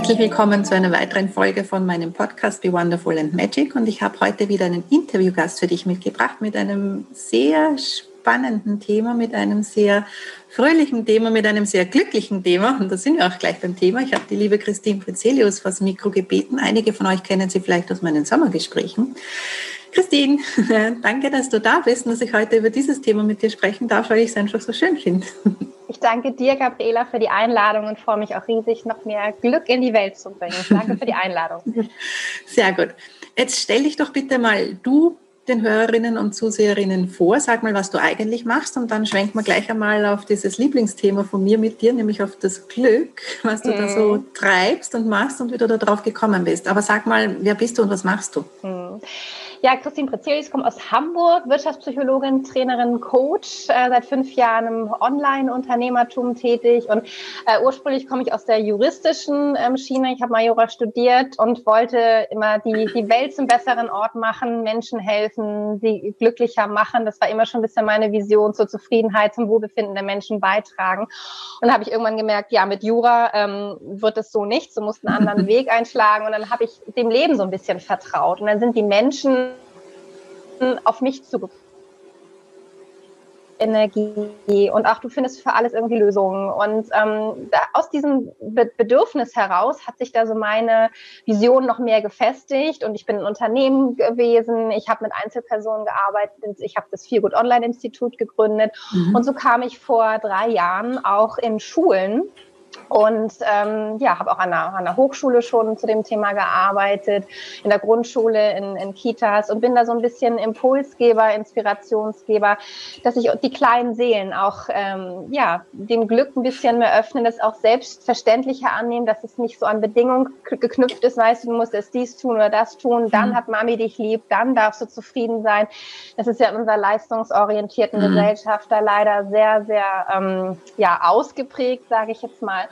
Herzlich willkommen zu einer weiteren Folge von meinem Podcast Be Wonderful and Magic. Und ich habe heute wieder einen Interviewgast für dich mitgebracht mit einem sehr spannenden Thema, mit einem sehr fröhlichen Thema, mit einem sehr glücklichen Thema. Und da sind wir auch gleich beim Thema. Ich habe die liebe Christine Frizelius vors Mikro gebeten. Einige von euch kennen sie vielleicht aus meinen Sommergesprächen. Christine, danke, dass du da bist und dass ich heute über dieses Thema mit dir sprechen darf, weil ich es einfach so schön finde. Ich danke dir, Gabriela, für die Einladung und freue mich auch riesig, noch mehr Glück in die Welt zu bringen. Danke für die Einladung. Sehr gut. Jetzt stell dich doch bitte mal du den Hörerinnen und Zuseherinnen vor. Sag mal, was du eigentlich machst und dann schwenken wir gleich einmal auf dieses Lieblingsthema von mir mit dir, nämlich auf das Glück, was du mhm. da so mhm. treibst und machst und wie du da drauf gekommen bist. Aber sag mal, wer bist du und was machst du? Mhm. Ja, Christine Prezelius kommt aus Hamburg, Wirtschaftspsychologin, Trainerin, Coach, äh, seit fünf Jahren im Online-Unternehmertum tätig und äh, ursprünglich komme ich aus der juristischen ähm, Schiene. Ich habe Majora studiert und wollte immer die, die Welt zum besseren Ort machen, Menschen helfen, sie glücklicher machen. Das war immer schon ein bisschen meine Vision zur Zufriedenheit, zum Wohlbefinden der Menschen beitragen. Und dann habe ich irgendwann gemerkt, ja, mit Jura ähm, wird es so nicht, so musst einen anderen Weg einschlagen und dann habe ich dem Leben so ein bisschen vertraut. Und dann sind die Menschen auf mich zugekommen. Energie und auch du findest für alles irgendwie Lösungen. Und ähm, da, aus diesem Be Bedürfnis heraus hat sich da so meine Vision noch mehr gefestigt und ich bin ein Unternehmen gewesen, ich habe mit Einzelpersonen gearbeitet, ich habe das Feelgood Online Institut gegründet mhm. und so kam ich vor drei Jahren auch in Schulen und ähm, ja, habe auch an der, an der Hochschule schon zu dem Thema gearbeitet, in der Grundschule, in, in Kitas und bin da so ein bisschen Impulsgeber, Inspirationsgeber, dass ich die kleinen Seelen auch ähm, ja, dem Glück ein bisschen mehr öffnen, das auch selbstverständlicher annehmen, dass es nicht so an Bedingungen geknüpft ist, weißt du, du musst erst dies tun oder das tun, dann mhm. hat Mami dich lieb, dann darfst du zufrieden sein. Das ist ja in unserer leistungsorientierten mhm. Gesellschaft da leider sehr, sehr ähm, ja, ausgeprägt, sage ich jetzt mal.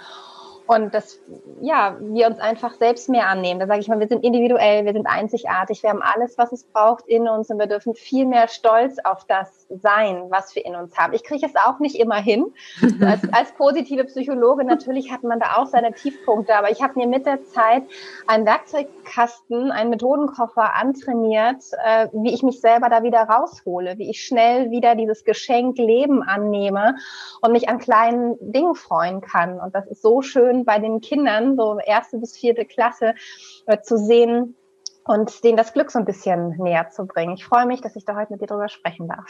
Und dass ja, wir uns einfach selbst mehr annehmen. Da sage ich mal, wir sind individuell, wir sind einzigartig, wir haben alles, was es braucht in uns und wir dürfen viel mehr stolz auf das sein, was wir in uns haben. Ich kriege es auch nicht immer hin. als, als positive Psychologe natürlich hat man da auch seine Tiefpunkte, aber ich habe mir mit der Zeit einen Werkzeugkasten, einen Methodenkoffer antrainiert, äh, wie ich mich selber da wieder raushole, wie ich schnell wieder dieses Geschenk Leben annehme und mich an kleinen Dingen freuen kann. Und das ist so schön bei den Kindern, so erste bis vierte Klasse, äh, zu sehen und denen das Glück so ein bisschen näher zu bringen. Ich freue mich, dass ich da heute mit dir drüber sprechen darf.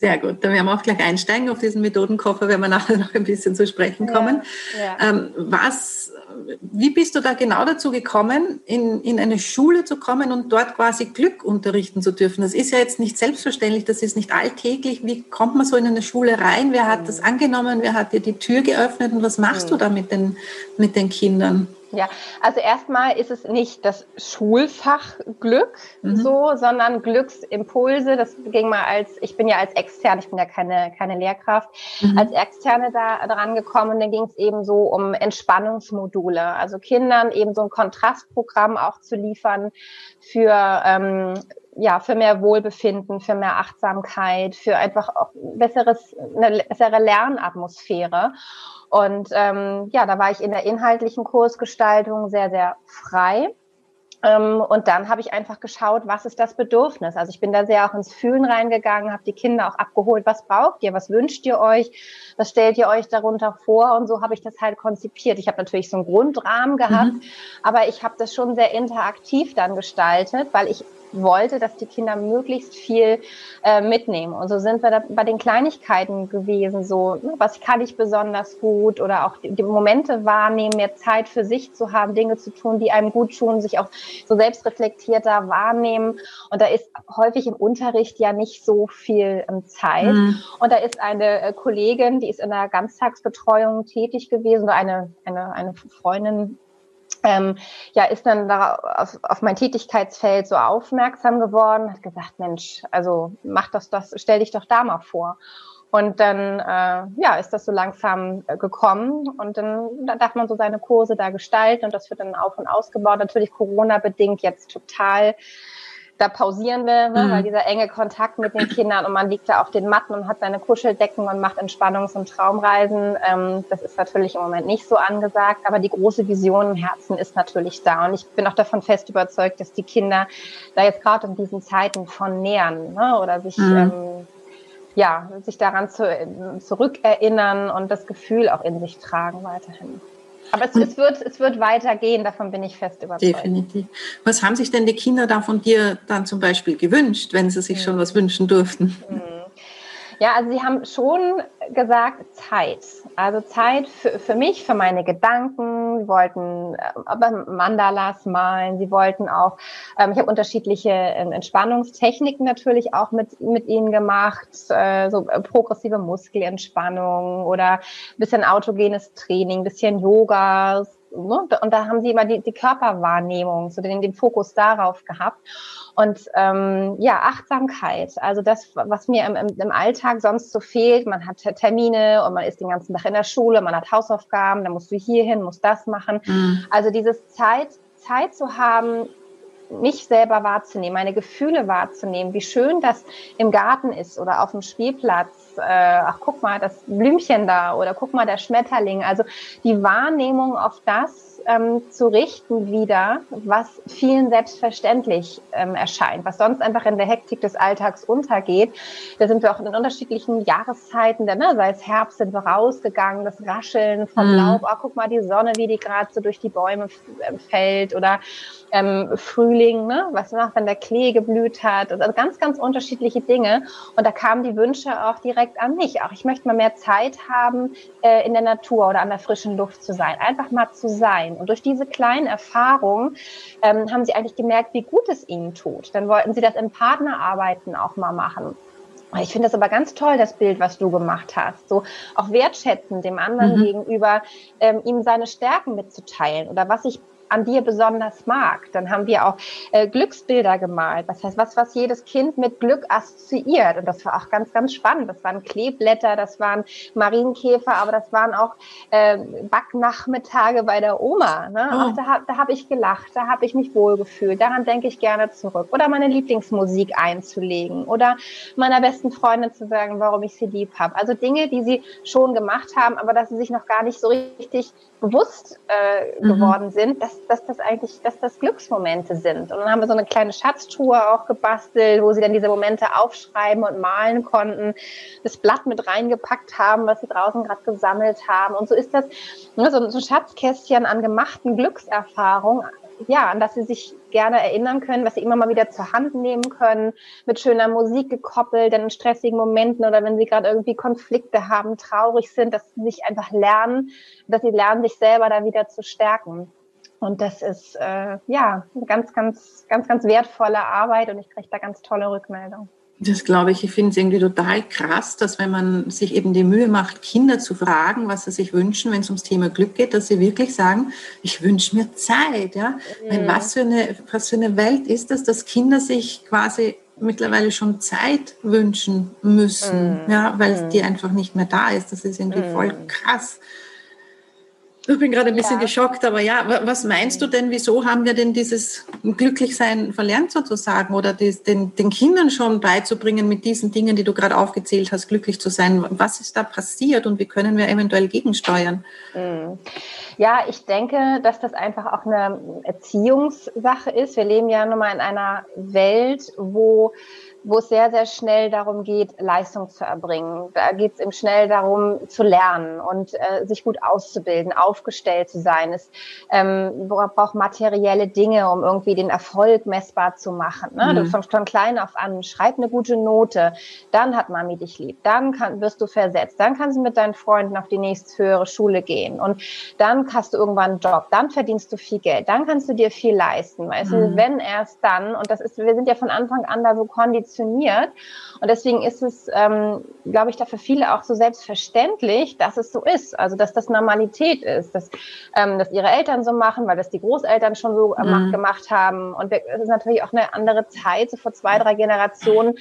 Sehr gut, dann werden wir auch gleich einsteigen auf diesen Methodenkoffer, wenn wir nachher noch ein bisschen zu sprechen kommen. Ja, ja. Ähm, was, wie bist du da genau dazu gekommen, in, in eine Schule zu kommen und dort quasi Glück unterrichten zu dürfen? Das ist ja jetzt nicht selbstverständlich, das ist nicht alltäglich. Wie kommt man so in eine Schule rein? Wer hat das mhm. angenommen? Wer hat dir die Tür geöffnet? Und was machst du mhm. da mit den, mit den Kindern? Ja, also erstmal ist es nicht das Schulfach Glück mhm. so, sondern Glücksimpulse. Das ging mal als, ich bin ja als externe, ich bin ja keine, keine Lehrkraft, mhm. als externe da dran gekommen. Dann ging es eben so um Entspannungsmodule. Also Kindern eben so ein Kontrastprogramm auch zu liefern für, ähm, ja, für mehr Wohlbefinden, für mehr Achtsamkeit, für einfach auch besseres, eine bessere Lernatmosphäre. Und ähm, ja, da war ich in der inhaltlichen Kursgestaltung sehr, sehr frei. Ähm, und dann habe ich einfach geschaut, was ist das Bedürfnis. Also ich bin da sehr auch ins Fühlen reingegangen, habe die Kinder auch abgeholt, was braucht ihr, was wünscht ihr euch, was stellt ihr euch darunter vor. Und so habe ich das halt konzipiert. Ich habe natürlich so einen Grundrahmen gehabt, mhm. aber ich habe das schon sehr interaktiv dann gestaltet, weil ich wollte, dass die Kinder möglichst viel äh, mitnehmen. Und so sind wir da bei den Kleinigkeiten gewesen, so, ne, was kann ich besonders gut oder auch die, die, Momente wahrnehmen, mehr Zeit für sich zu haben, Dinge zu tun, die einem gut tun, sich auch so selbstreflektierter wahrnehmen. Und da ist häufig im Unterricht ja nicht so viel ähm, Zeit. Mhm. Und da ist eine äh, Kollegin, die ist in der Ganztagsbetreuung tätig gewesen, oder eine, eine, eine Freundin ähm, ja, ist dann da auf, auf, mein Tätigkeitsfeld so aufmerksam geworden, hat gesagt, Mensch, also mach das, das, stell dich doch da mal vor. Und dann äh, ja, ist das so langsam äh, gekommen und dann, dann darf man so seine Kurse da gestalten und das wird dann auf und ausgebaut. Natürlich Corona-bedingt jetzt total da pausieren wir, ne, mhm. weil dieser enge Kontakt mit den Kindern und man liegt da auf den Matten und hat seine Kuscheldecken und macht Entspannungs- und Traumreisen. Ähm, das ist natürlich im Moment nicht so angesagt, aber die große Vision im Herzen ist natürlich da. Und ich bin auch davon fest überzeugt, dass die Kinder da jetzt gerade in diesen Zeiten von nähern ne, oder sich mhm. ähm, ja, sich daran zu, zurückerinnern und das Gefühl auch in sich tragen weiterhin. Aber es, es, wird, es wird weitergehen, davon bin ich fest überzeugt. Definitiv. Was haben sich denn die Kinder da von dir dann zum Beispiel gewünscht, wenn sie sich schon was wünschen durften? Mhm. Ja, also sie haben schon gesagt Zeit. Also Zeit für, für mich, für meine Gedanken. Sie wollten äh, Mandalas malen. Sie wollten auch, ähm, ich habe unterschiedliche äh, Entspannungstechniken natürlich auch mit, mit ihnen gemacht. Äh, so äh, progressive Muskelentspannung oder bisschen autogenes Training, bisschen Yoga, Ne? Und da haben sie immer die, die Körperwahrnehmung, so den, den Fokus darauf gehabt. Und ähm, ja, Achtsamkeit, also das, was mir im, im, Alltag sonst so fehlt. Man hat Termine und man ist den ganzen Tag in der Schule, man hat Hausaufgaben, dann musst du hier hin, musst das machen. Mhm. Also dieses Zeit, Zeit zu haben, mich selber wahrzunehmen, meine Gefühle wahrzunehmen, wie schön das im Garten ist oder auf dem Spielplatz. Äh, ach, guck mal, das Blümchen da oder guck mal, der Schmetterling. Also die Wahrnehmung auf das, ähm, zu richten wieder, was vielen selbstverständlich ähm, erscheint, was sonst einfach in der Hektik des Alltags untergeht. Da sind wir auch in den unterschiedlichen Jahreszeiten, denn, ne, sei es Herbst, sind wir rausgegangen, das Rascheln vom mhm. Laub, oh, guck mal die Sonne, wie die gerade so durch die Bäume äh, fällt oder ähm, Frühling, ne, was noch, wenn der Klee geblüht hat, also ganz, ganz unterschiedliche Dinge. Und da kamen die Wünsche auch direkt an mich. Auch ich möchte mal mehr Zeit haben, äh, in der Natur oder an der frischen Luft zu sein, einfach mal zu sein sein. Und durch diese kleinen Erfahrungen ähm, haben sie eigentlich gemerkt, wie gut es ihnen tut. Dann wollten sie das im Partnerarbeiten auch mal machen. Ich finde das aber ganz toll, das Bild, was du gemacht hast. So auch wertschätzen dem anderen mhm. gegenüber, ähm, ihm seine Stärken mitzuteilen oder was ich an dir besonders mag. Dann haben wir auch äh, Glücksbilder gemalt. Das heißt, was, was jedes Kind mit Glück assoziiert. Und das war auch ganz, ganz spannend. Das waren Kleeblätter, das waren Marienkäfer, aber das waren auch äh, Backnachmittage bei der Oma. Ne? Oh. Ach, da, da habe ich gelacht, da habe ich mich wohlgefühlt. Daran denke ich gerne zurück. Oder meine Lieblingsmusik einzulegen. Oder meiner besten Freundin zu sagen, warum ich sie lieb habe. Also Dinge, die sie schon gemacht haben, aber dass sie sich noch gar nicht so richtig bewusst äh, mhm. geworden sind, dass, dass das eigentlich, dass das Glücksmomente sind. Und dann haben wir so eine kleine Schatztruhe auch gebastelt, wo sie dann diese Momente aufschreiben und malen konnten, das Blatt mit reingepackt haben, was sie draußen gerade gesammelt haben. Und so ist das ne, so, so ein Schatzkästchen an gemachten Glückserfahrungen ja, an das sie sich gerne erinnern können, was sie immer mal wieder zur Hand nehmen können, mit schöner Musik gekoppelt, dann in stressigen Momenten oder wenn sie gerade irgendwie Konflikte haben, traurig sind, dass sie sich einfach lernen, dass sie lernen, sich selber da wieder zu stärken. Und das ist äh, ja ganz, ganz, ganz, ganz wertvolle Arbeit und ich kriege da ganz tolle Rückmeldungen. Das glaube ich, ich finde es irgendwie total krass, dass wenn man sich eben die Mühe macht, Kinder zu fragen, was sie sich wünschen, wenn es ums Thema Glück geht, dass sie wirklich sagen, ich wünsche mir Zeit. Ja? Mhm. was, für eine, was für eine Welt ist das, dass Kinder sich quasi mittlerweile schon Zeit wünschen müssen, mhm. ja, weil mhm. die einfach nicht mehr da ist. Das ist irgendwie mhm. voll krass. Ich bin gerade ein bisschen ja. geschockt, aber ja, was meinst du denn, wieso haben wir denn dieses Glücklichsein verlernt sozusagen oder die, den, den Kindern schon beizubringen, mit diesen Dingen, die du gerade aufgezählt hast, glücklich zu sein? Was ist da passiert und wie können wir eventuell gegensteuern? Mhm. Ja, ich denke, dass das einfach auch eine Erziehungssache ist. Wir leben ja nun mal in einer Welt, wo wo es sehr, sehr schnell darum geht, Leistung zu erbringen. Da geht es eben schnell darum, zu lernen und äh, sich gut auszubilden, aufgestellt zu sein. Es ähm, braucht materielle Dinge, um irgendwie den Erfolg messbar zu machen. Ne? Mhm. Du fängst von klein auf an, schreib eine gute Note, dann hat Mami dich lieb, dann kann, wirst du versetzt, dann kannst du mit deinen Freunden auf die nächste höhere Schule gehen und dann hast du irgendwann einen Job, dann verdienst du viel Geld, dann kannst du dir viel leisten. Weißt mhm. du, wenn erst dann, und das ist, wir sind ja von Anfang an da so konditioniert, funktioniert. Und deswegen ist es, ähm, glaube ich, da für viele auch so selbstverständlich, dass es so ist. Also, dass das Normalität ist, dass, ähm, dass ihre Eltern so machen, weil das die Großeltern schon so äh, mhm. gemacht haben. Und es ist natürlich auch eine andere Zeit, so vor zwei, drei Generationen,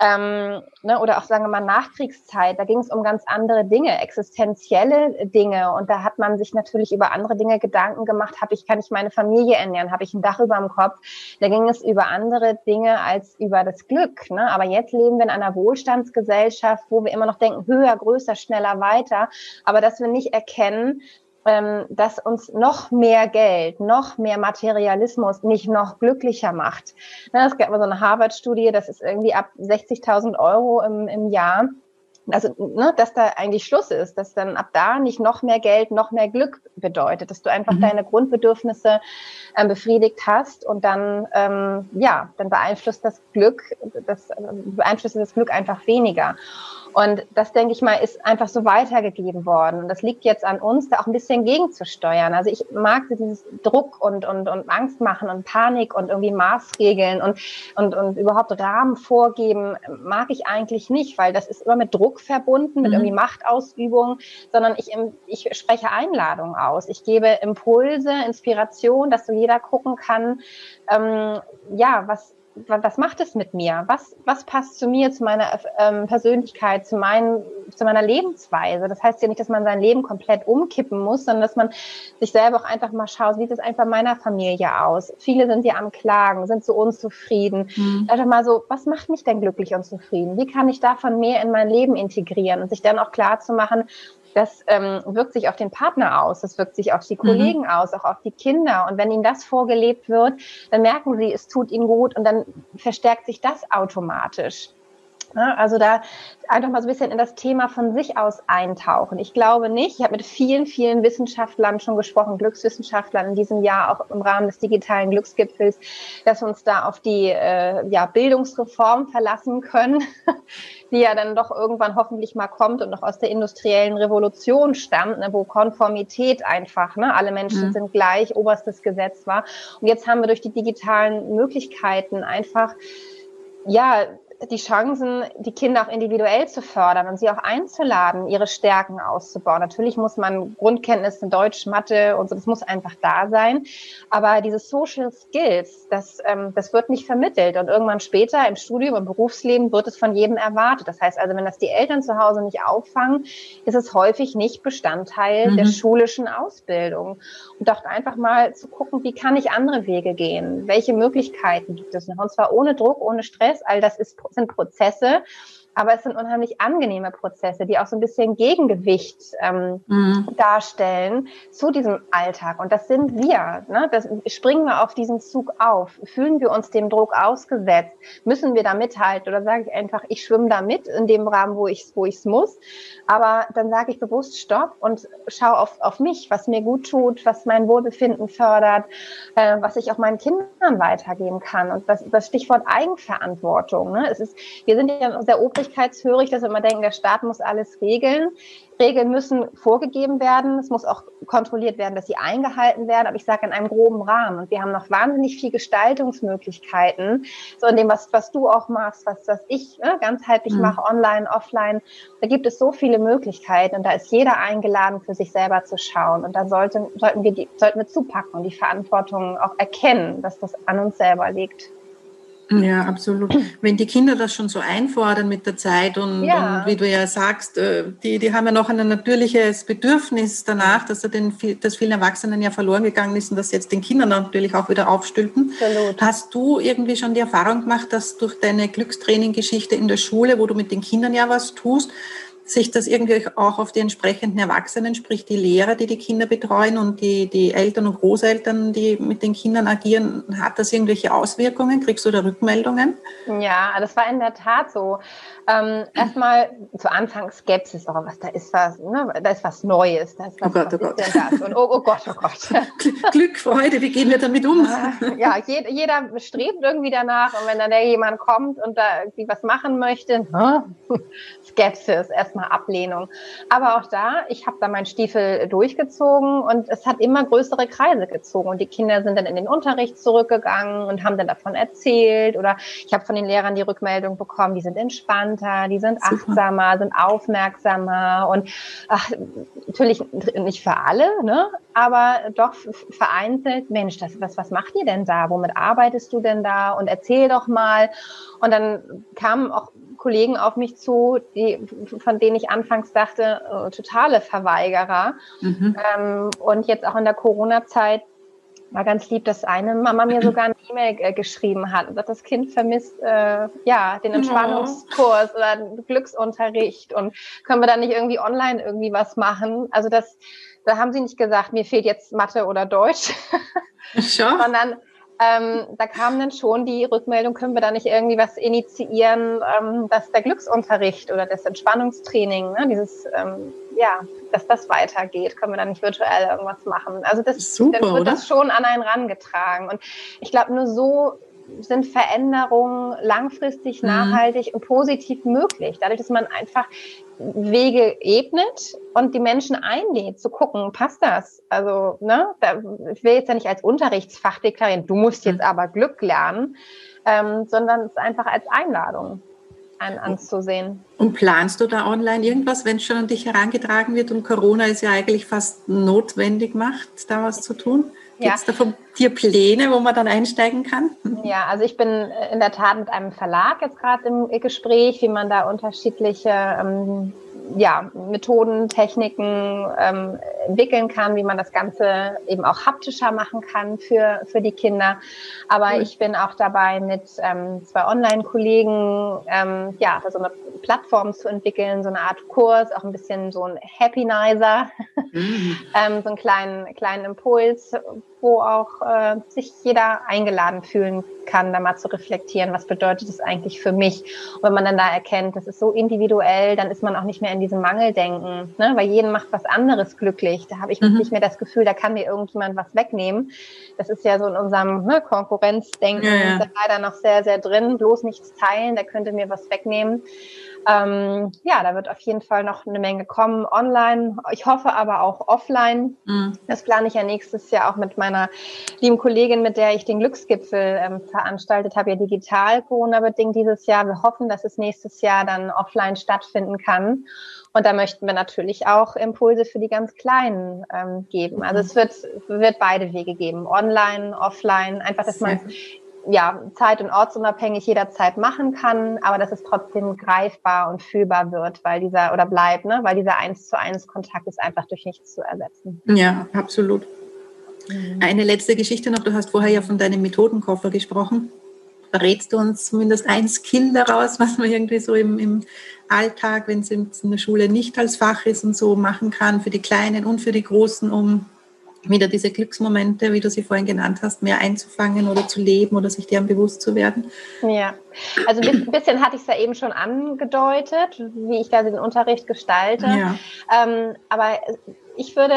ähm, ne, oder auch, sagen wir mal, Nachkriegszeit. Da ging es um ganz andere Dinge, existenzielle Dinge. Und da hat man sich natürlich über andere Dinge Gedanken gemacht. Habe ich, kann ich meine Familie ernähren? Habe ich ein Dach über dem Kopf? Da ging es über andere Dinge als über das Glück. Ne? Aber jetzt leben wir in einer Wohlstandsgesellschaft, wo wir immer noch denken, höher, größer, schneller, weiter. Aber dass wir nicht erkennen, ähm, dass uns noch mehr Geld, noch mehr Materialismus nicht noch glücklicher macht. Ne, es gab mal so eine Harvard-Studie, das ist irgendwie ab 60.000 Euro im, im Jahr also ne, dass da eigentlich Schluss ist, dass dann ab da nicht noch mehr Geld, noch mehr Glück bedeutet, dass du einfach mhm. deine Grundbedürfnisse ähm, befriedigt hast und dann ähm, ja, dann beeinflusst das Glück, das beeinflusst das Glück einfach weniger. Und das, denke ich mal, ist einfach so weitergegeben worden. Und das liegt jetzt an uns, da auch ein bisschen gegenzusteuern. Also ich mag dieses Druck und, und, und Angst machen und Panik und irgendwie Maßregeln und, und, und überhaupt Rahmen vorgeben, mag ich eigentlich nicht, weil das ist immer mit Druck verbunden, mit mhm. irgendwie Machtausübung, sondern ich, ich spreche Einladungen aus. Ich gebe Impulse, Inspiration, dass so jeder gucken kann, ähm, ja, was, was macht es mit mir? Was, was passt zu mir, zu meiner ähm, Persönlichkeit, zu, meinen, zu meiner Lebensweise? Das heißt ja nicht, dass man sein Leben komplett umkippen muss, sondern dass man sich selber auch einfach mal schaut, wie sieht es einfach meiner Familie aus? Viele sind ja am Klagen, sind so unzufrieden. Mhm. Einfach mal so, was macht mich denn glücklich und zufrieden? Wie kann ich davon mehr in mein Leben integrieren und sich dann auch klar zu machen, das ähm, wirkt sich auf den Partner aus, das wirkt sich auf die mhm. Kollegen mhm. aus, auch auf die Kinder. Und wenn ihnen das vorgelebt wird, dann merken sie, es tut ihnen gut und dann verstärkt sich das automatisch. Also da einfach mal so ein bisschen in das Thema von sich aus eintauchen. Ich glaube nicht, ich habe mit vielen, vielen Wissenschaftlern schon gesprochen, Glückswissenschaftlern in diesem Jahr auch im Rahmen des digitalen Glücksgipfels, dass wir uns da auf die äh, ja, Bildungsreform verlassen können, die ja dann doch irgendwann hoffentlich mal kommt und noch aus der industriellen Revolution stammt, ne, wo Konformität einfach, ne, alle Menschen mhm. sind gleich, oberstes Gesetz war. Und jetzt haben wir durch die digitalen Möglichkeiten einfach ja, die Chancen, die Kinder auch individuell zu fördern und sie auch einzuladen, ihre Stärken auszubauen. Natürlich muss man Grundkenntnisse in Deutsch, Mathe und so, das muss einfach da sein. Aber diese Social Skills, das, ähm, das wird nicht vermittelt. Und irgendwann später im Studium, im Berufsleben wird es von jedem erwartet. Das heißt also, wenn das die Eltern zu Hause nicht auffangen, ist es häufig nicht Bestandteil mhm. der schulischen Ausbildung. Und doch einfach mal zu gucken, wie kann ich andere Wege gehen? Welche Möglichkeiten gibt es noch? Und zwar ohne Druck, ohne Stress. All das ist, sind Prozesse, aber es sind unheimlich angenehme Prozesse, die auch so ein bisschen Gegengewicht ähm, mhm. darstellen zu diesem Alltag. Und das sind wir. Ne? Das, springen wir auf diesen Zug auf? Fühlen wir uns dem Druck ausgesetzt? Müssen wir da mithalten? Oder sage ich einfach, ich schwimme da mit in dem Rahmen, wo ich es wo ich's muss? Aber dann sage ich bewusst Stopp und schaue auf, auf mich, was mir gut tut, was mein Wohlbefinden fördert, äh, was ich auch meinen Kindern weitergeben kann. Und das, das Stichwort Eigenverantwortung. Ne? Es ist, wir sind ja sehr obrig obrigkeitshörig, dass wir immer denken, der Staat muss alles regeln. Regeln müssen vorgegeben werden. Es muss auch kontrolliert werden, dass sie eingehalten werden. Aber ich sage in einem groben Rahmen. Und wir haben noch wahnsinnig viel Gestaltungsmöglichkeiten. So in dem, was, was du auch machst, was, was ich ne, ganzheitlich mhm. mache, online, offline. Da gibt es so viele Möglichkeiten. Und da ist jeder eingeladen, für sich selber zu schauen. Und da sollten, sollten wir die, sollten wir zupacken und die Verantwortung auch erkennen, dass das an uns selber liegt. Ja, absolut. Wenn die Kinder das schon so einfordern mit der Zeit und, ja. und wie du ja sagst, äh, die, die haben ja noch ein natürliches Bedürfnis danach, dass er den, das vielen Erwachsenen ja verloren gegangen ist und das jetzt den Kindern natürlich auch wieder aufstülpen. Absolut. Hast du irgendwie schon die Erfahrung gemacht, dass durch deine Glückstraining-Geschichte in der Schule, wo du mit den Kindern ja was tust, sich das irgendwie auch auf die entsprechenden Erwachsenen, sprich die Lehrer, die die Kinder betreuen und die, die Eltern und Großeltern, die mit den Kindern agieren, hat das irgendwelche Auswirkungen? Kriegst du da Rückmeldungen? Ja, das war in der Tat so. Ähm, erstmal zu Anfang Skepsis, oh, was da ist was, ne? da ist was Neues, da ist was, oh Gott, oh Gott. Und, oh, oh, Gott, oh Gott. Glück, Freude, wie gehen wir damit um? Ja, jeder, jeder strebt irgendwie danach und wenn dann der jemand kommt und da irgendwie was machen möchte, Skepsis, erstmal Ablehnung. Aber auch da, ich habe da meinen Stiefel durchgezogen und es hat immer größere Kreise gezogen und die Kinder sind dann in den Unterricht zurückgegangen und haben dann davon erzählt oder ich habe von den Lehrern die Rückmeldung bekommen, die sind entspannt entspannter, die sind achtsamer, Super. sind aufmerksamer und ach, natürlich nicht für alle, ne? aber doch vereinzelt, Mensch, das, was, was macht ihr denn da? Womit arbeitest du denn da? Und erzähl doch mal. Und dann kamen auch Kollegen auf mich zu, die, von denen ich anfangs dachte, äh, totale Verweigerer. Mhm. Ähm, und jetzt auch in der Corona-Zeit war ganz lieb, dass eine Mama mir sogar eine E-Mail äh, geschrieben hat und sagt, das Kind vermisst äh, ja den Entspannungskurs oder den Glücksunterricht und können wir da nicht irgendwie online irgendwie was machen? Also das, da haben sie nicht gesagt, mir fehlt jetzt Mathe oder Deutsch, sondern ähm, da kam dann schon die Rückmeldung, können wir da nicht irgendwie was initiieren, ähm, dass der Glücksunterricht oder das Entspannungstraining, ne, dieses, ähm, ja, dass das weitergeht, können wir da nicht virtuell irgendwas machen. Also das, Super, dann wird oder? das schon an einen rangetragen. Und ich glaube, nur so sind Veränderungen langfristig, mhm. nachhaltig und positiv möglich. Dadurch, dass man einfach Wege ebnet und die Menschen einlädt, zu gucken, passt das? Also, ne, da, ich will jetzt ja nicht als Unterrichtsfach deklarieren, du musst jetzt mhm. aber Glück lernen, ähm, sondern es einfach als Einladung an, anzusehen. Und planst du da online irgendwas, wenn es schon an dich herangetragen wird und Corona es ja eigentlich fast notwendig macht, da was zu tun? Gibt es ja. da von dir Pläne, wo man dann einsteigen kann? Ja, also ich bin in der Tat mit einem Verlag jetzt gerade im Gespräch, wie man da unterschiedliche ähm, ja, Methoden, Techniken ähm, entwickeln kann, wie man das Ganze eben auch haptischer machen kann für, für die Kinder. Aber mhm. ich bin auch dabei, mit ähm, zwei Online-Kollegen ähm, ja, so eine Plattform zu entwickeln, so eine Art Kurs, auch ein bisschen so ein Happynizer, mhm. ähm, so einen kleinen, kleinen Impuls, wo auch äh, sich jeder eingeladen fühlen kann, da mal zu reflektieren, was bedeutet es eigentlich für mich. Und wenn man dann da erkennt, das ist so individuell, dann ist man auch nicht mehr in diesem Mangeldenken, ne? weil jeden macht was anderes glücklich. Da habe ich mhm. nicht mehr das Gefühl, da kann mir irgendjemand was wegnehmen. Das ist ja so in unserem ne, Konkurrenzdenken ja, ja. leider noch sehr, sehr drin. Bloß nichts teilen, der könnte mir was wegnehmen. Ähm, ja, da wird auf jeden Fall noch eine Menge kommen online. Ich hoffe aber auch offline. Mhm. Das plane ich ja nächstes Jahr auch mit meiner lieben Kollegin, mit der ich den Glücksgipfel ähm, veranstaltet habe, ja digital Corona-bedingt dieses Jahr. Wir hoffen, dass es nächstes Jahr dann offline stattfinden kann. Und da möchten wir natürlich auch Impulse für die ganz Kleinen ähm, geben. Also es wird, wird beide Wege geben, online, offline, einfach, dass man ja, zeit- und ortsunabhängig jederzeit machen kann, aber dass es trotzdem greifbar und fühlbar wird, weil dieser, oder bleibt, ne, weil dieser eins zu eins Kontakt ist einfach durch nichts zu ersetzen. Ja, absolut. Mhm. Eine letzte Geschichte noch. Du hast vorher ja von deinem Methodenkoffer gesprochen. Verrätst du uns zumindest ein Skill daraus, was man irgendwie so im, im Alltag, wenn es in der Schule nicht als Fach ist und so machen kann, für die Kleinen und für die Großen, um wieder diese Glücksmomente, wie du sie vorhin genannt hast, mehr einzufangen oder zu leben oder sich deren bewusst zu werden? Ja, also ein bisschen hatte ich es ja eben schon angedeutet, wie ich da den Unterricht gestalte. Ja. Ähm, aber ich würde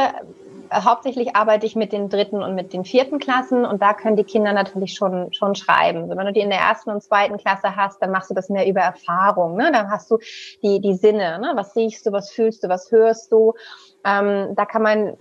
hauptsächlich arbeite ich mit den dritten und mit den vierten Klassen und da können die Kinder natürlich schon, schon schreiben. wenn du die in der ersten und zweiten Klasse hast, dann machst du das mehr über Erfahrung. Ne? Dann hast du die, die Sinne. Ne? Was riechst du, was fühlst du, was hörst du? Ähm, da kann man,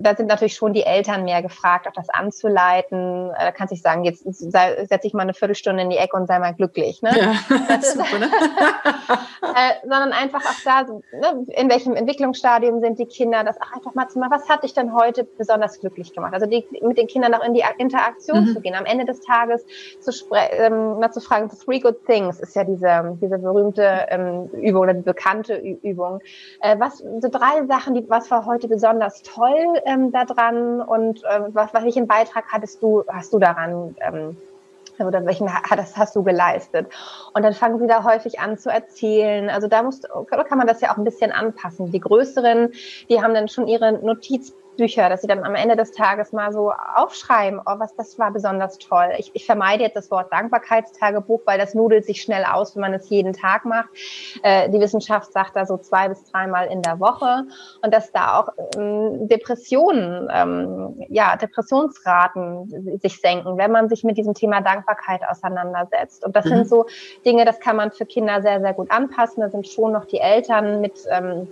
da sind natürlich schon die Eltern mehr gefragt, auch das anzuleiten. Äh, da kannst du sagen, jetzt setze ich mal eine Viertelstunde in die Ecke und sei mal glücklich. Ne? Ja, das ist, super, ne? äh, sondern einfach auch da, ne, in welchem Entwicklungsstadium sind die Kinder, das auch einfach mal zu machen, was hat dich denn heute besonders glücklich gemacht? Also die, mit den Kindern auch in die Interaktion mhm. zu gehen. Am Ende des Tages zu, ähm, mal zu fragen, three good things ist ja diese, diese berühmte ähm, Übung oder die bekannte Übung. Äh, was, so drei Sachen, die, was was war heute besonders toll ähm, daran und äh, was, welchen Beitrag hattest du, hast du daran ähm, oder welchen hast, hast du geleistet? Und dann fangen sie da häufig an zu erzählen. Also da muss, kann man das ja auch ein bisschen anpassen. Die Größeren, die haben dann schon ihre Notiz Bücher, dass sie dann am Ende des Tages mal so aufschreiben, oh, was das war besonders toll. Ich, ich vermeide jetzt das Wort Dankbarkeitstagebuch, weil das nudelt sich schnell aus, wenn man es jeden Tag macht. Äh, die Wissenschaft sagt da so zwei bis dreimal in der Woche und dass da auch ähm, Depressionen, ähm, ja, Depressionsraten sich senken, wenn man sich mit diesem Thema Dankbarkeit auseinandersetzt. Und das mhm. sind so Dinge, das kann man für Kinder sehr, sehr gut anpassen. Da sind schon noch die Eltern mit ähm,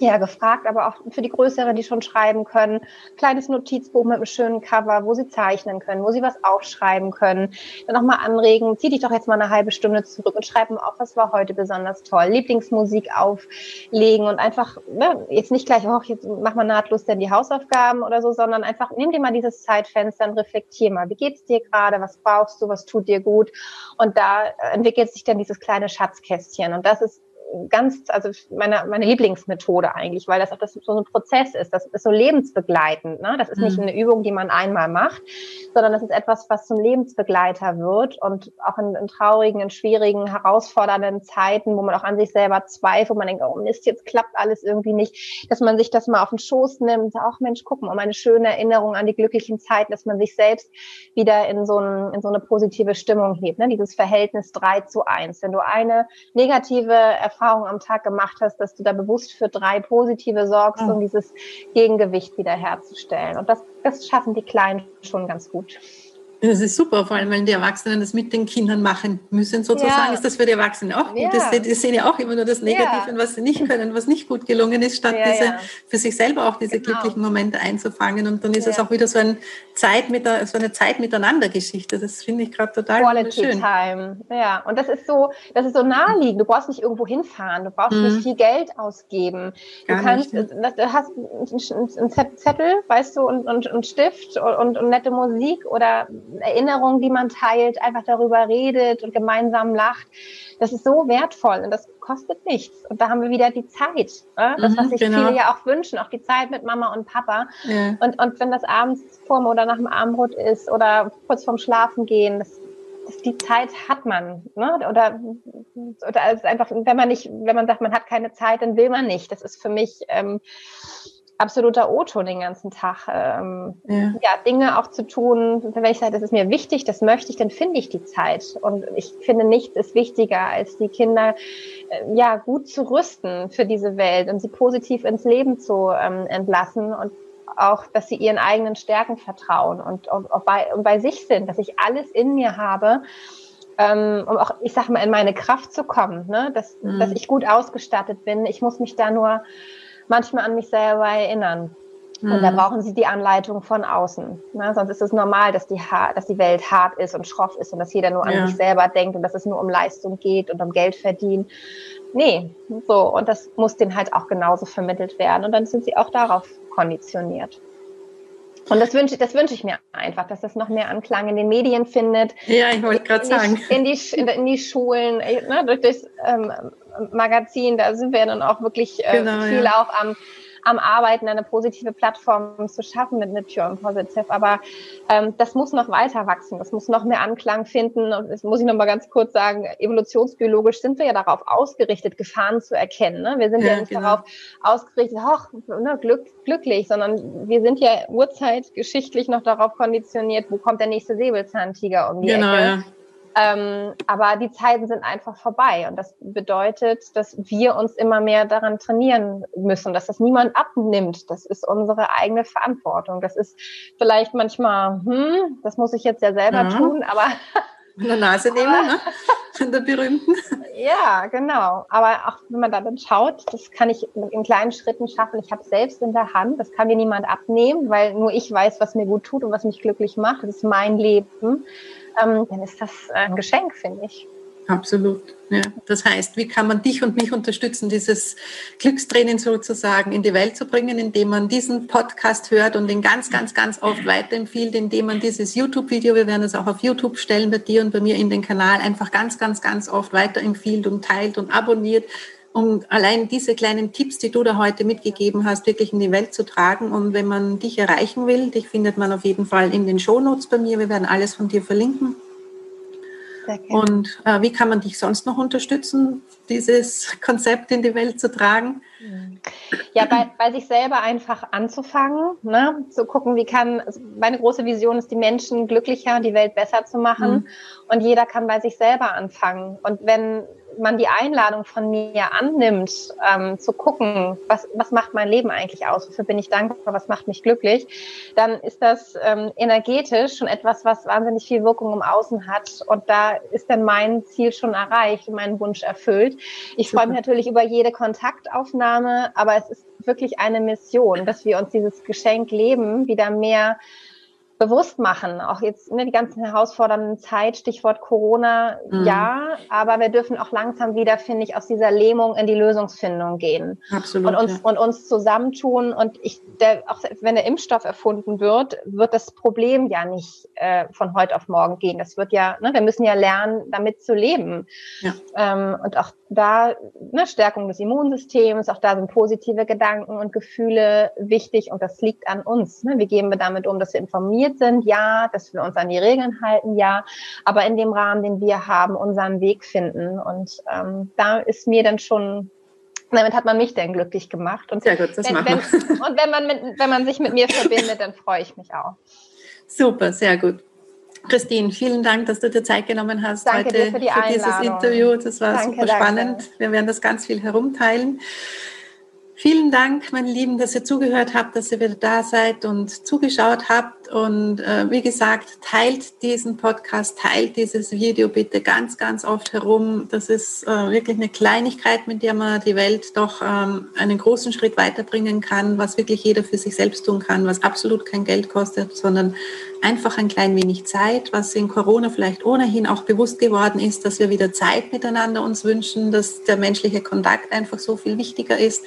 ja, gefragt, aber auch für die Größeren, die schon schreiben können. Kleines Notizbuch mit einem schönen Cover, wo sie zeichnen können, wo sie was aufschreiben können. Dann nochmal anregen, zieh dich doch jetzt mal eine halbe Stunde zurück und schreib mir auf, was war heute besonders toll. Lieblingsmusik auflegen und einfach, ne, jetzt nicht gleich, oh, jetzt mach mal nahtlos denn die Hausaufgaben oder so, sondern einfach nimm dir mal dieses Zeitfenster und reflektier mal. Wie geht's dir gerade? Was brauchst du? Was tut dir gut? Und da entwickelt sich dann dieses kleine Schatzkästchen. Und das ist ganz, also meine, meine Lieblingsmethode eigentlich, weil das auch das so ein Prozess ist. Das ist so lebensbegleitend. Ne? Das ist nicht mhm. eine Übung, die man einmal macht, sondern das ist etwas, was zum Lebensbegleiter wird und auch in, in traurigen, in schwierigen, herausfordernden Zeiten, wo man auch an sich selber zweifelt, wo man denkt, oh Mist, jetzt klappt alles irgendwie nicht, dass man sich das mal auf den Schoß nimmt, auch Mensch, guck mal, um eine schöne Erinnerung an die glücklichen Zeiten, dass man sich selbst wieder in so, ein, in so eine positive Stimmung hebt. Ne? Dieses Verhältnis drei zu eins. Wenn du eine negative Erfahrung Erfahrung am Tag gemacht hast, dass du da bewusst für drei positive sorgst, um dieses Gegengewicht wiederherzustellen. Und das, das schaffen die Kleinen schon ganz gut. Das ist super, vor allem, wenn die Erwachsenen das mit den Kindern machen müssen, sozusagen, ja. ist das für die Erwachsenen auch gut. Ja. Die sehen ja auch immer nur das Negative, ja. was sie nicht können, was nicht gut gelungen ist, statt diese, für sich selber auch diese genau. glücklichen Momente einzufangen. Und dann ist es auch wieder so, ein Zeit mit, so eine Zeit miteinander Geschichte. Das finde ich gerade total Quality schön. Time. Ja, und das ist so, das ist so naheliegend. Du brauchst nicht irgendwo hinfahren, du brauchst mhm. nicht viel Geld ausgeben. Gar du kannst, nicht, du hast einen Zettel, weißt du, und, und, und Stift und, und, und nette Musik oder Erinnerungen, die man teilt, einfach darüber redet und gemeinsam lacht. Das ist so wertvoll und das kostet nichts. Und da haben wir wieder die Zeit. Ne? Das, was mhm, sich genau. viele ja auch wünschen, auch die Zeit mit Mama und Papa. Ja. Und, und wenn das abends vorm oder nach dem Abendbrot ist oder kurz vorm Schlafen gehen, das, das, die Zeit hat man. Ne? Oder, oder einfach, wenn man nicht, wenn man sagt, man hat keine Zeit, dann will man nicht. Das ist für mich ähm, absoluter O-Ton den ganzen Tag. Ähm, ja. ja. Dinge auch zu tun, wenn ich sage, das ist mir wichtig, das möchte ich, dann finde ich die Zeit. Und ich finde, nichts ist wichtiger, als die Kinder äh, ja gut zu rüsten für diese Welt und sie positiv ins Leben zu ähm, entlassen und auch, dass sie ihren eigenen Stärken vertrauen und, und, und, bei, und bei sich sind, dass ich alles in mir habe, ähm, um auch, ich sag mal, in meine Kraft zu kommen, ne? dass, mhm. dass ich gut ausgestattet bin. Ich muss mich da nur manchmal an mich selber erinnern. Mhm. Und da mhm. brauchen sie die Anleitung von außen. Ne? Sonst ist es normal, dass die, dass die Welt hart ist und schroff ist und dass jeder nur an ja. sich selber denkt und dass es nur um Leistung geht und um Geld verdienen. Nee, so. Und das muss denen halt auch genauso vermittelt werden. Und dann sind sie auch darauf konditioniert. Und das wünsche, das wünsche ich mir einfach, dass das noch mehr Anklang in den Medien findet. Ja, ich wollte gerade sagen. In die, in, die, in die Schulen, ne, durch das ähm, Magazin, da sind wir dann auch wirklich äh, genau, viel ja. auch am am Arbeiten, eine positive Plattform zu schaffen mit, mit Pure and Positive. Aber ähm, das muss noch weiter wachsen, das muss noch mehr Anklang finden. Und das muss ich noch mal ganz kurz sagen, evolutionsbiologisch sind wir ja darauf ausgerichtet, Gefahren zu erkennen. Ne? Wir sind ja, ja nicht genau. darauf ausgerichtet, ach, ne, glück, glücklich, sondern wir sind ja urzeitgeschichtlich noch darauf konditioniert, wo kommt der nächste Säbelzahntiger um die genau, Ecke. Ja. Ähm, aber die Zeiten sind einfach vorbei und das bedeutet, dass wir uns immer mehr daran trainieren müssen, dass das niemand abnimmt. Das ist unsere eigene Verantwortung. Das ist vielleicht manchmal, hm, das muss ich jetzt ja selber ja. tun, aber in der Nase nehmen, aber, ne? Von der berühmten. Ja, genau. Aber auch wenn man da dann schaut, das kann ich in kleinen Schritten schaffen. Ich habe selbst in der Hand, das kann mir niemand abnehmen, weil nur ich weiß, was mir gut tut und was mich glücklich macht. Das ist mein Leben ähm, dann ist das ein Geschenk, finde ich. Absolut. Ja. Das heißt, wie kann man dich und mich unterstützen, dieses Glückstraining sozusagen in die Welt zu bringen, indem man diesen Podcast hört und ihn ganz, ganz, ganz oft weiterempfiehlt, indem man dieses YouTube-Video, wir werden es auch auf YouTube stellen, bei dir und bei mir in den Kanal, einfach ganz, ganz, ganz oft weiterempfiehlt und teilt und abonniert, um allein diese kleinen Tipps, die du da heute mitgegeben hast, wirklich in die Welt zu tragen. Und wenn man dich erreichen will, dich findet man auf jeden Fall in den Shownotes bei mir. Wir werden alles von dir verlinken. Und äh, wie kann man dich sonst noch unterstützen, dieses Konzept in die Welt zu tragen? Ja, bei, bei sich selber einfach anzufangen, ne? zu gucken, wie kann, meine große Vision ist, die Menschen glücklicher, die Welt besser zu machen. Mhm. Und jeder kann bei sich selber anfangen. Und wenn man die Einladung von mir annimmt, ähm, zu gucken, was, was macht mein Leben eigentlich aus, wofür bin ich dankbar, was macht mich glücklich, dann ist das ähm, energetisch schon etwas, was wahnsinnig viel Wirkung im Außen hat. Und da ist dann mein Ziel schon erreicht, mein Wunsch erfüllt. Ich freue mich natürlich über jede Kontaktaufnahme, aber es ist wirklich eine Mission, dass wir uns dieses Geschenk Leben wieder mehr bewusst machen. Auch jetzt ne, die ganzen herausfordernden Zeit, Stichwort Corona, mhm. ja, aber wir dürfen auch langsam wieder, finde ich, aus dieser Lähmung in die Lösungsfindung gehen. Absolut. Und uns, ja. und uns zusammentun. Und ich, der, auch wenn der Impfstoff erfunden wird, wird das Problem ja nicht äh, von heute auf morgen gehen. Das wird ja, ne, wir müssen ja lernen, damit zu leben. Ja. Ähm, und auch da ne, Stärkung des Immunsystems, auch da sind positive Gedanken und Gefühle wichtig und das liegt an uns. Ne? Wie gehen wir damit um, dass wir informiert sind? Ja, dass wir uns an die Regeln halten? Ja, aber in dem Rahmen, den wir haben, unseren Weg finden. Und ähm, da ist mir dann schon damit hat man mich dann glücklich gemacht. Und Sehr gut, das wenn, machen wir. Und wenn man, mit, wenn man sich mit mir verbindet, dann freue ich mich auch. Super, sehr gut. Christine, vielen Dank, dass du dir Zeit genommen hast danke heute für, für dieses Interview. Das war danke, super spannend. Danke. Wir werden das ganz viel herumteilen. Vielen Dank, meine Lieben, dass ihr zugehört habt, dass ihr wieder da seid und zugeschaut habt. Und äh, wie gesagt, teilt diesen Podcast, teilt dieses Video bitte ganz, ganz oft herum. Das ist äh, wirklich eine Kleinigkeit, mit der man die Welt doch ähm, einen großen Schritt weiterbringen kann, was wirklich jeder für sich selbst tun kann, was absolut kein Geld kostet, sondern einfach ein klein wenig Zeit, was in Corona vielleicht ohnehin auch bewusst geworden ist, dass wir wieder Zeit miteinander uns wünschen, dass der menschliche Kontakt einfach so viel wichtiger ist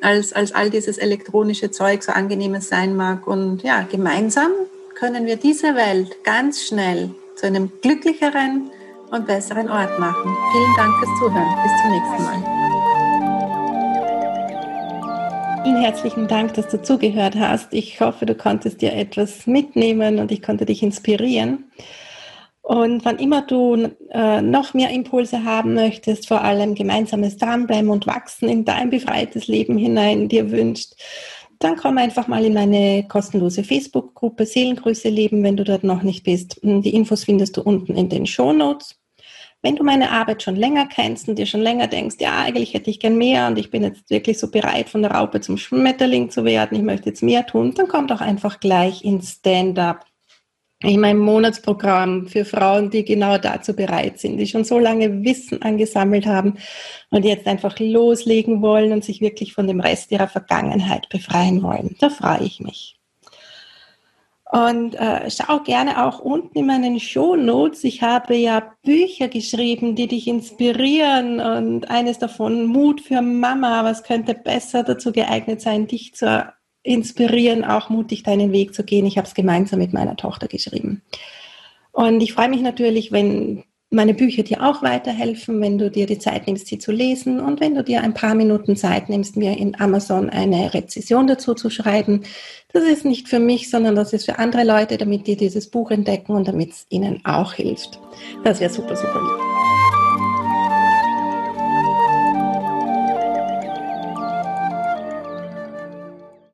als, als all dieses elektronische Zeug, so angenehm es sein mag. Und ja, gemeinsam können wir diese Welt ganz schnell zu einem glücklicheren und besseren Ort machen. Vielen Dank fürs Zuhören. Bis zum nächsten Mal. Vielen herzlichen Dank, dass du zugehört hast. Ich hoffe, du konntest dir etwas mitnehmen und ich konnte dich inspirieren. Und wann immer du äh, noch mehr Impulse haben möchtest, vor allem gemeinsames Dranbleiben und Wachsen in dein befreites Leben hinein dir wünscht, dann komm einfach mal in meine kostenlose Facebook-Gruppe Seelengrüße leben, wenn du dort noch nicht bist. Die Infos findest du unten in den Show Notes. Wenn du meine Arbeit schon länger kennst und dir schon länger denkst, ja, eigentlich hätte ich gern mehr und ich bin jetzt wirklich so bereit, von der Raupe zum Schmetterling zu werden, ich möchte jetzt mehr tun, dann komm doch einfach gleich ins Stand-up in meinem Monatsprogramm für Frauen, die genau dazu bereit sind, die schon so lange Wissen angesammelt haben und jetzt einfach loslegen wollen und sich wirklich von dem Rest ihrer Vergangenheit befreien wollen. Da freue ich mich. Und äh, schau gerne auch unten in meinen Show Notes. Ich habe ja Bücher geschrieben, die dich inspirieren und eines davon Mut für Mama. Was könnte besser dazu geeignet sein, dich zu inspirieren, auch mutig deinen Weg zu gehen. Ich habe es gemeinsam mit meiner Tochter geschrieben. Und ich freue mich natürlich, wenn meine Bücher dir auch weiterhelfen, wenn du dir die Zeit nimmst, sie zu lesen und wenn du dir ein paar Minuten Zeit nimmst, mir in Amazon eine Rezession dazu zu schreiben. Das ist nicht für mich, sondern das ist für andere Leute, damit die dieses Buch entdecken und damit es ihnen auch hilft. Das wäre super, super lieb.